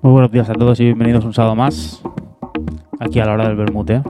Muy buenos días a todos y bienvenidos un sábado más aquí a la hora del Bermute.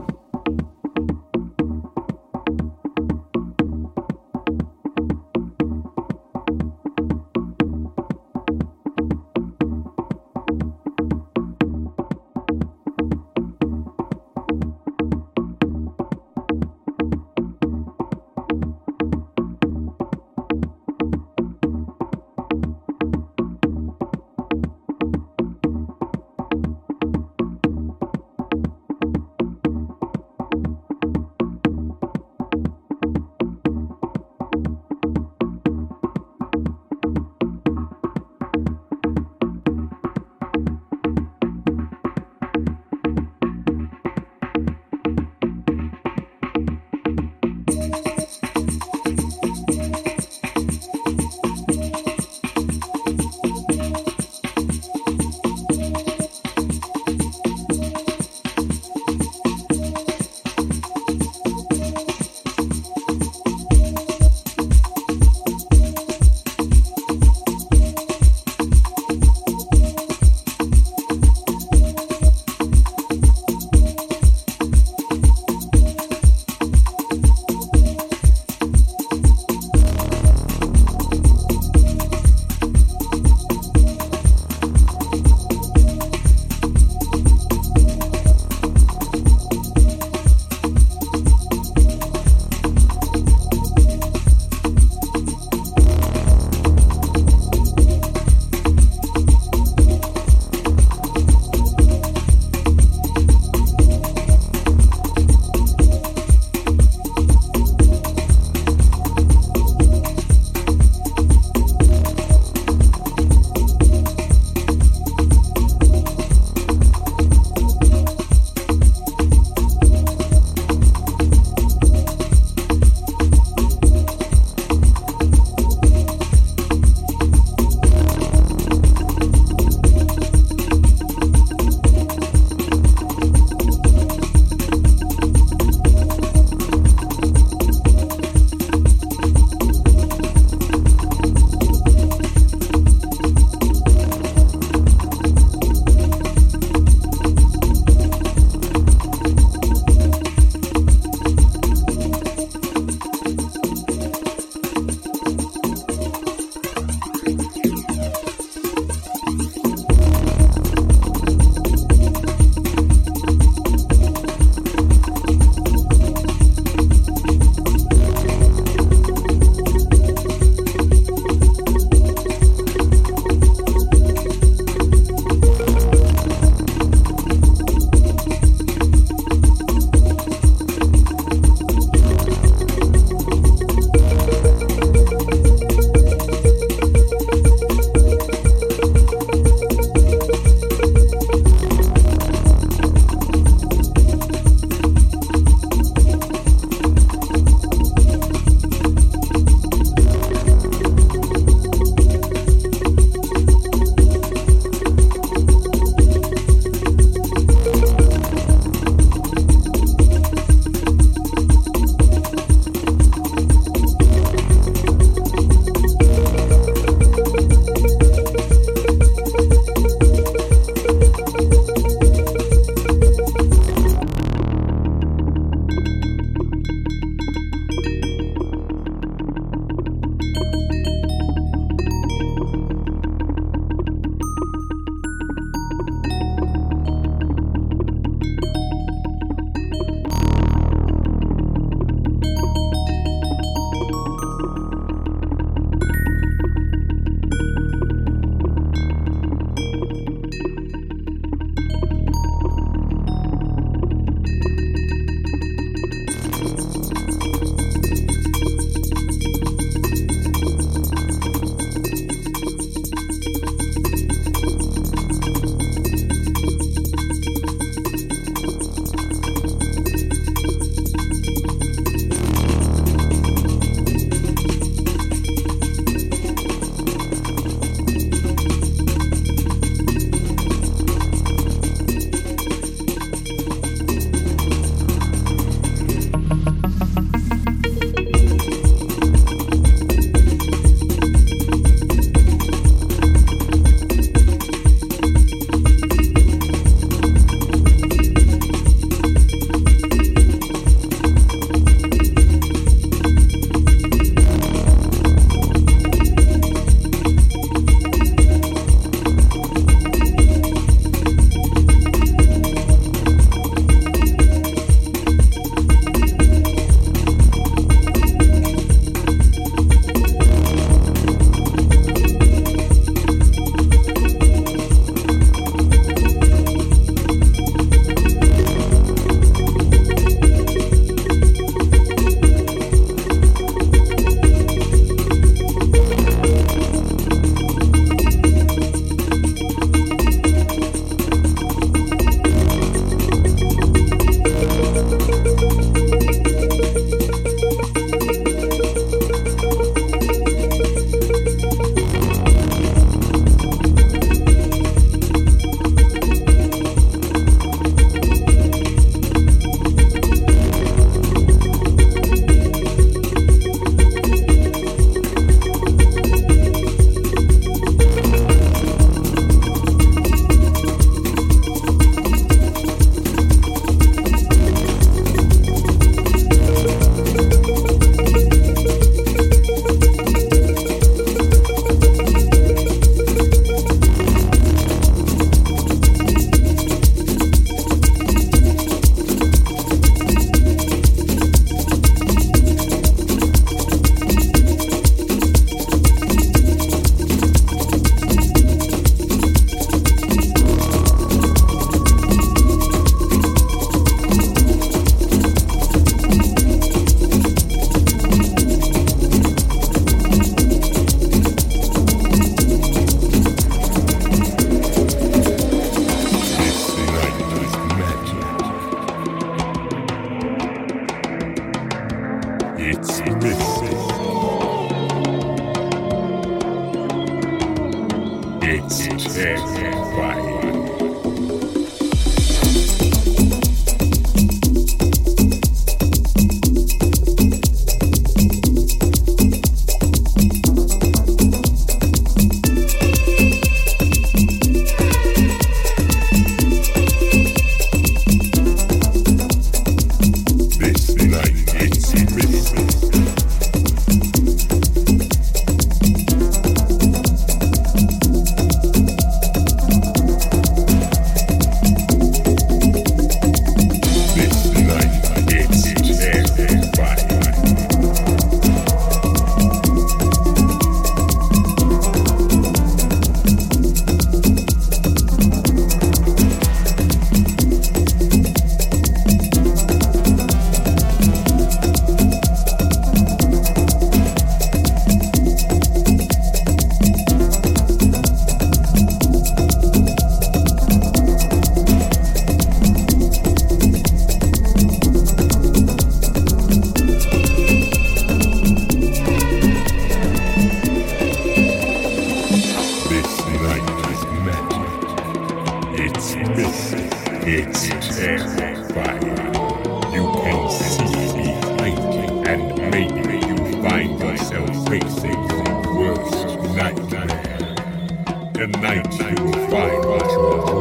and night you will find what you.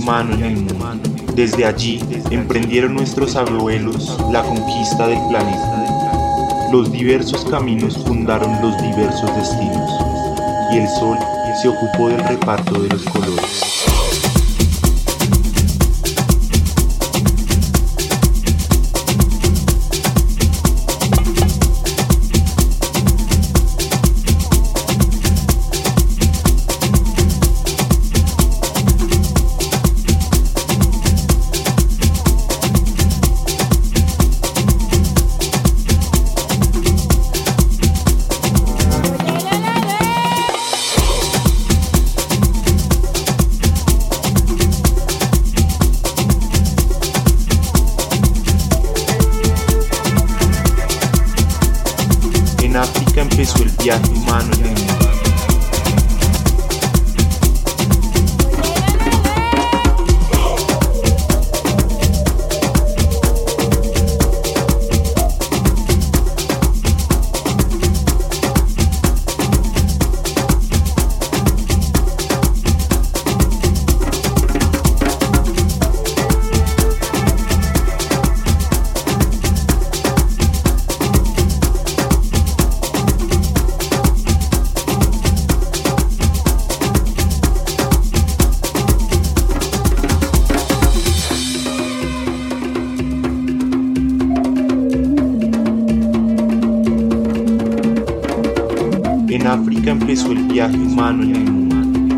Humano en el mundo. Desde allí emprendieron nuestros abuelos la conquista del planeta. Los diversos caminos fundaron los diversos destinos y el sol se ocupó del reparto de los colores.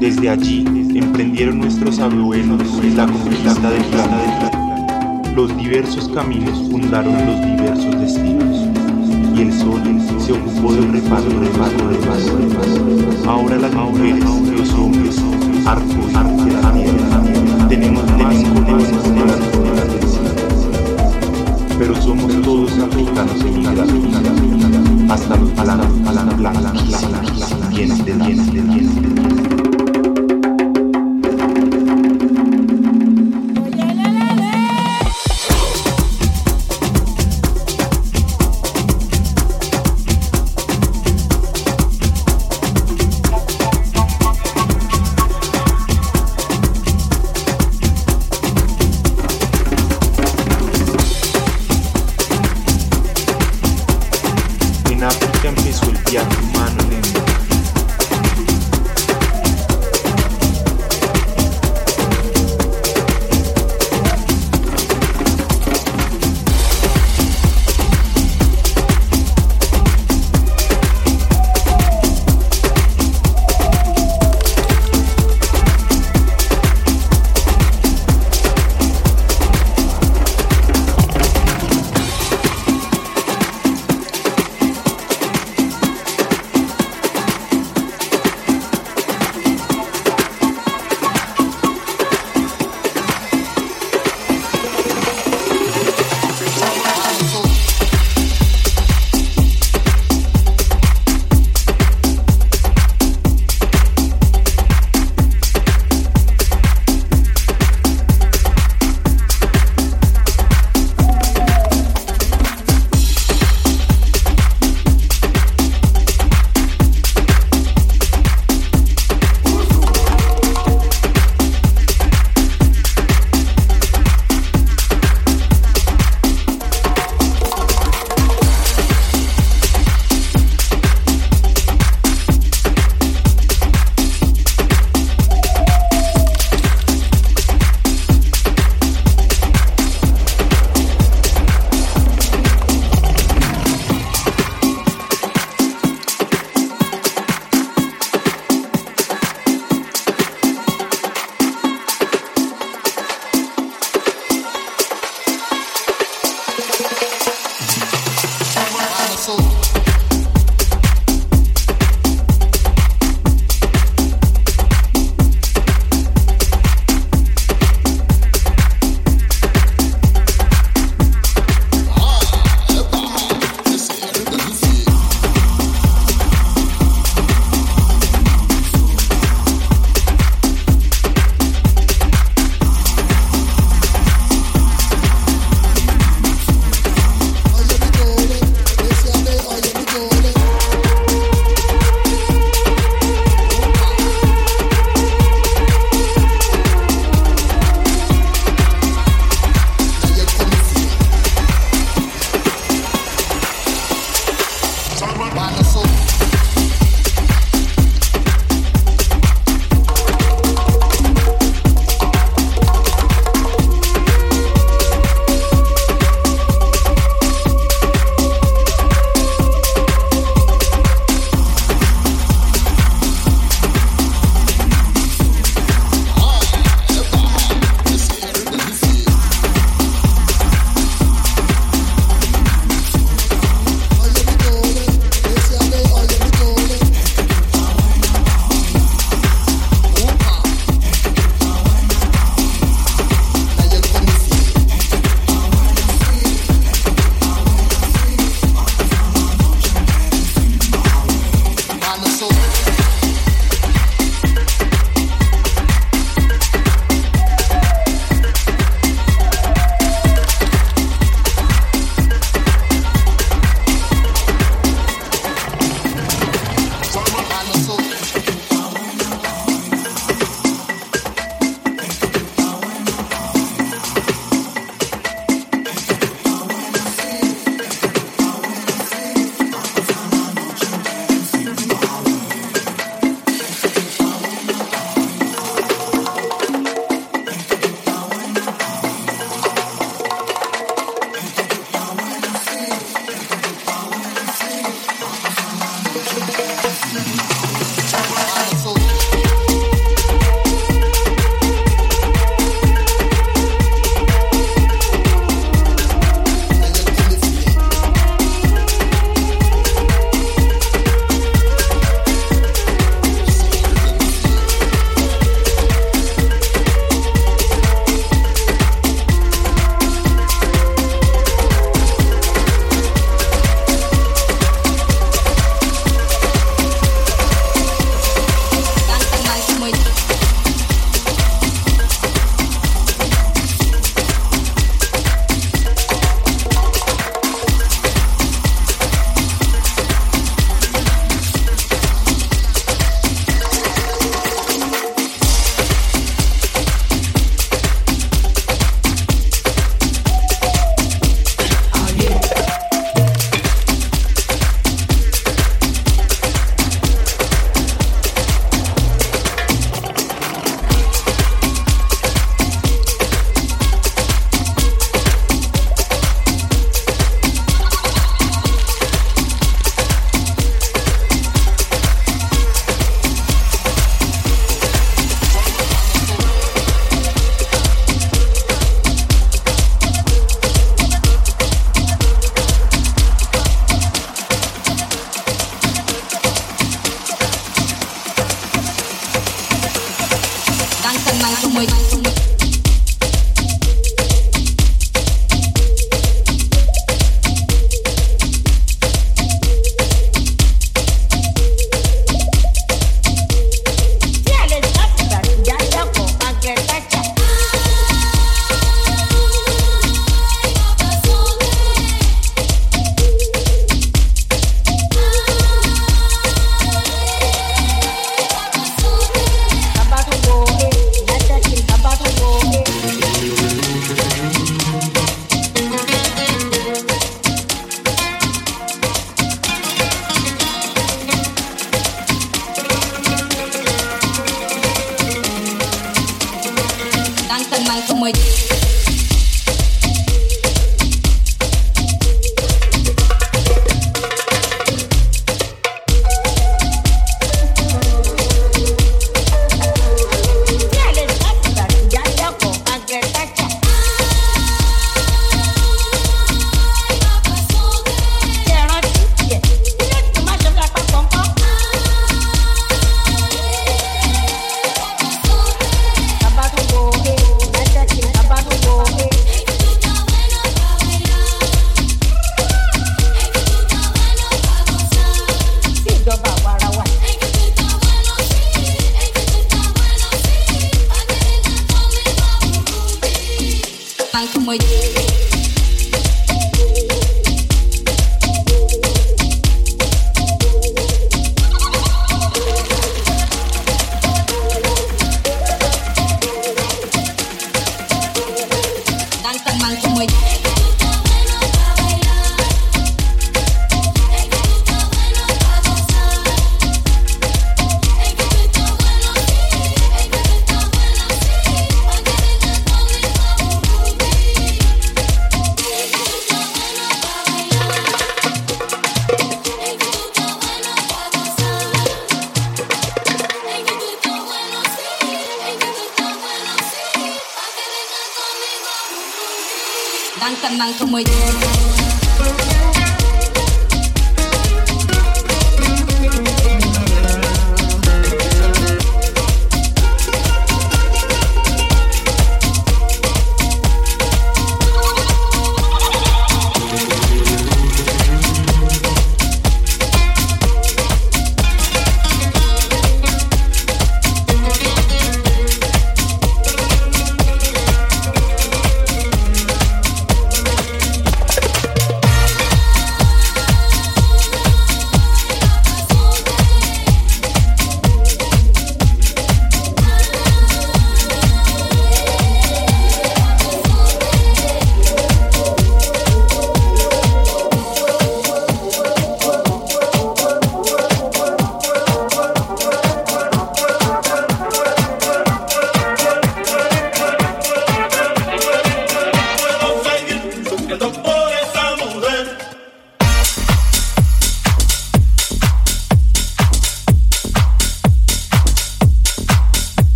Desde allí emprendieron nuestros abuelos la conquista del planeta. Los diversos caminos fundaron los diversos destinos. Y el sol se ocupó del reparto, reparto, reparto, reparto. Ahora las mujeres, los hombres, arcos, arte, la somos todos africanos emigrados hasta los planos, planos, planos, llenos de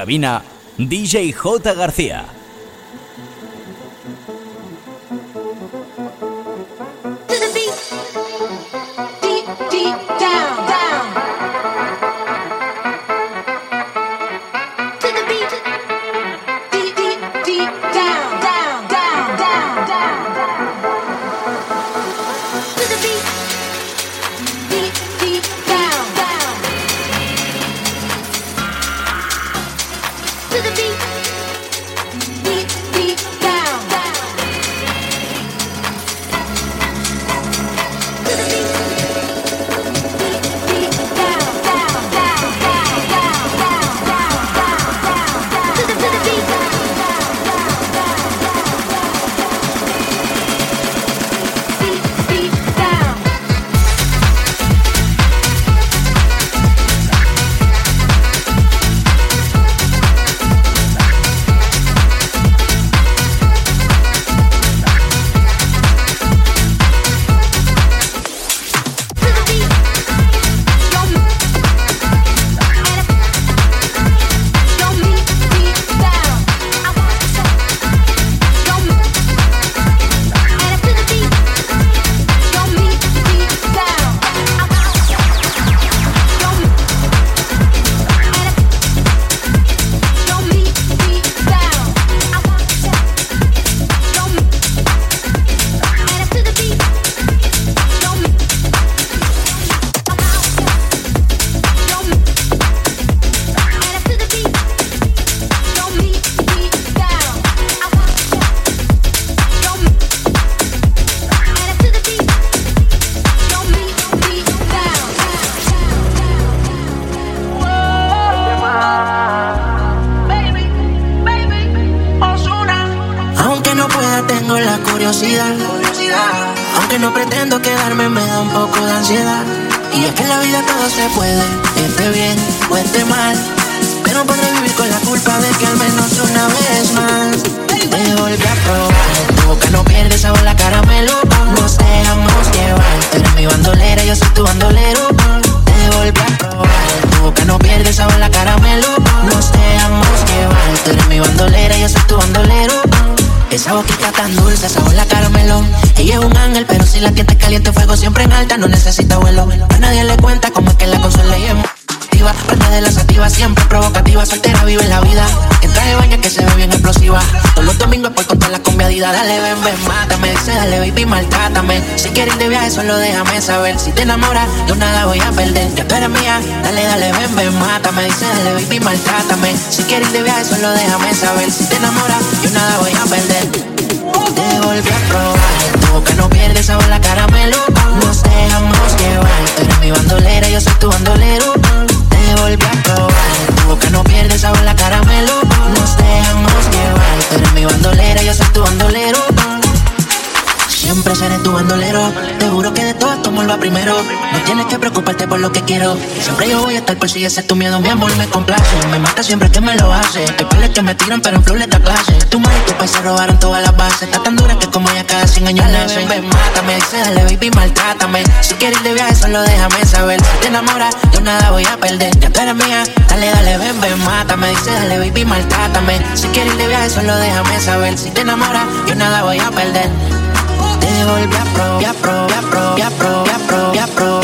cabina, DJ J. García. Nada voy a perder. Tú eres mía, dale, dale, ven, ven, mátame. Dice, dale, baby, maltrátame. Si quieres de viaje, solo déjame saber si No tienes que preocuparte por lo que quiero. Siempre yo voy a estar por si ese es tu miedo. Mi amor me complace. Me mata siempre que me lo hace. Te peleas que me tiran, pero en flow le da clase. Tu madre y tu país se robaron todas las bases. Está tan dura que como ella cada 100 años nace. Ven, ven, mátame. Dice, dale, baby, maltrátame. Si quieres ir de viaje, solo déjame saber. Si te enamoras, yo nada voy a perder. Ya tú eres mía. Dale, dale, ven, ven, mátame. Dice, dale, baby, maltrátame. Si quieres ir de viaje, solo déjame saber. Si te enamoras, yo nada voy a perder te volví a probar, a probar, a probar, a probar, a probar.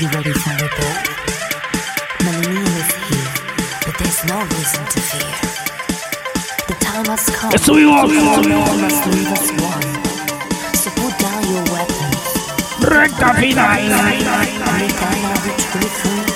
You ready for rebirth? Millennium is here, but there's no reason to fear. The time has come. Must leave us one. So put down your weapons. ¡Recta final! Every time I be truly free,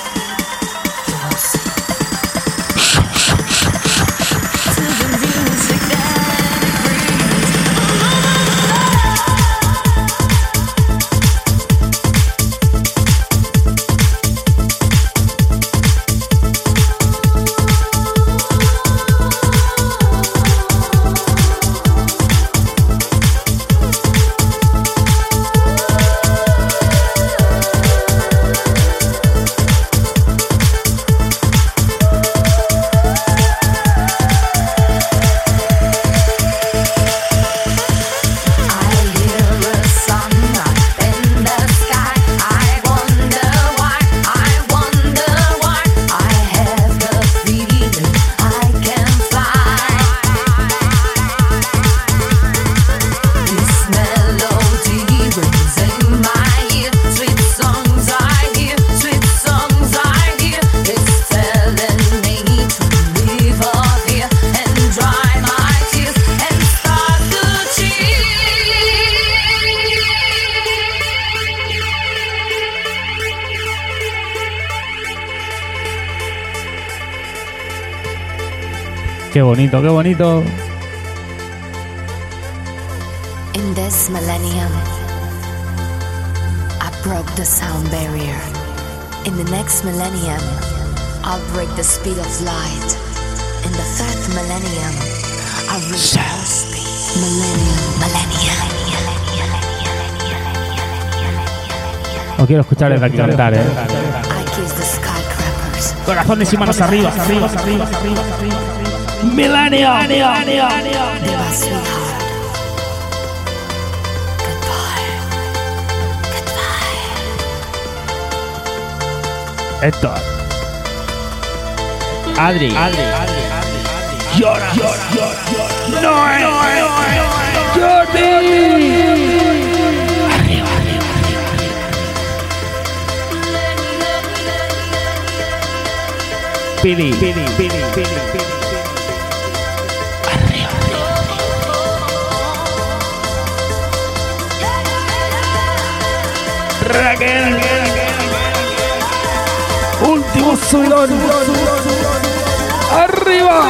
bonito, qué bonito! In this millennium, I broke the sound barrier. In the next millennium, I'll break the speed of light. In the third millennium, I'll reach our speed. Millennium, millennium. No quiero escuchar el cantar, ¿eh? The skyscrapers. Corazones y manos arriba, arriba, arriba, arriba, arriba. ¡Milenio! Viva sweetheart. Goodbye. Goodbye. Héctor. Adri. Adri. Llora. Llora. Llora. No es. Jordi. Arriba, arriba, Pili. Pili. Pili. Pili. Pili. Raquel. Último subidón. Arriba.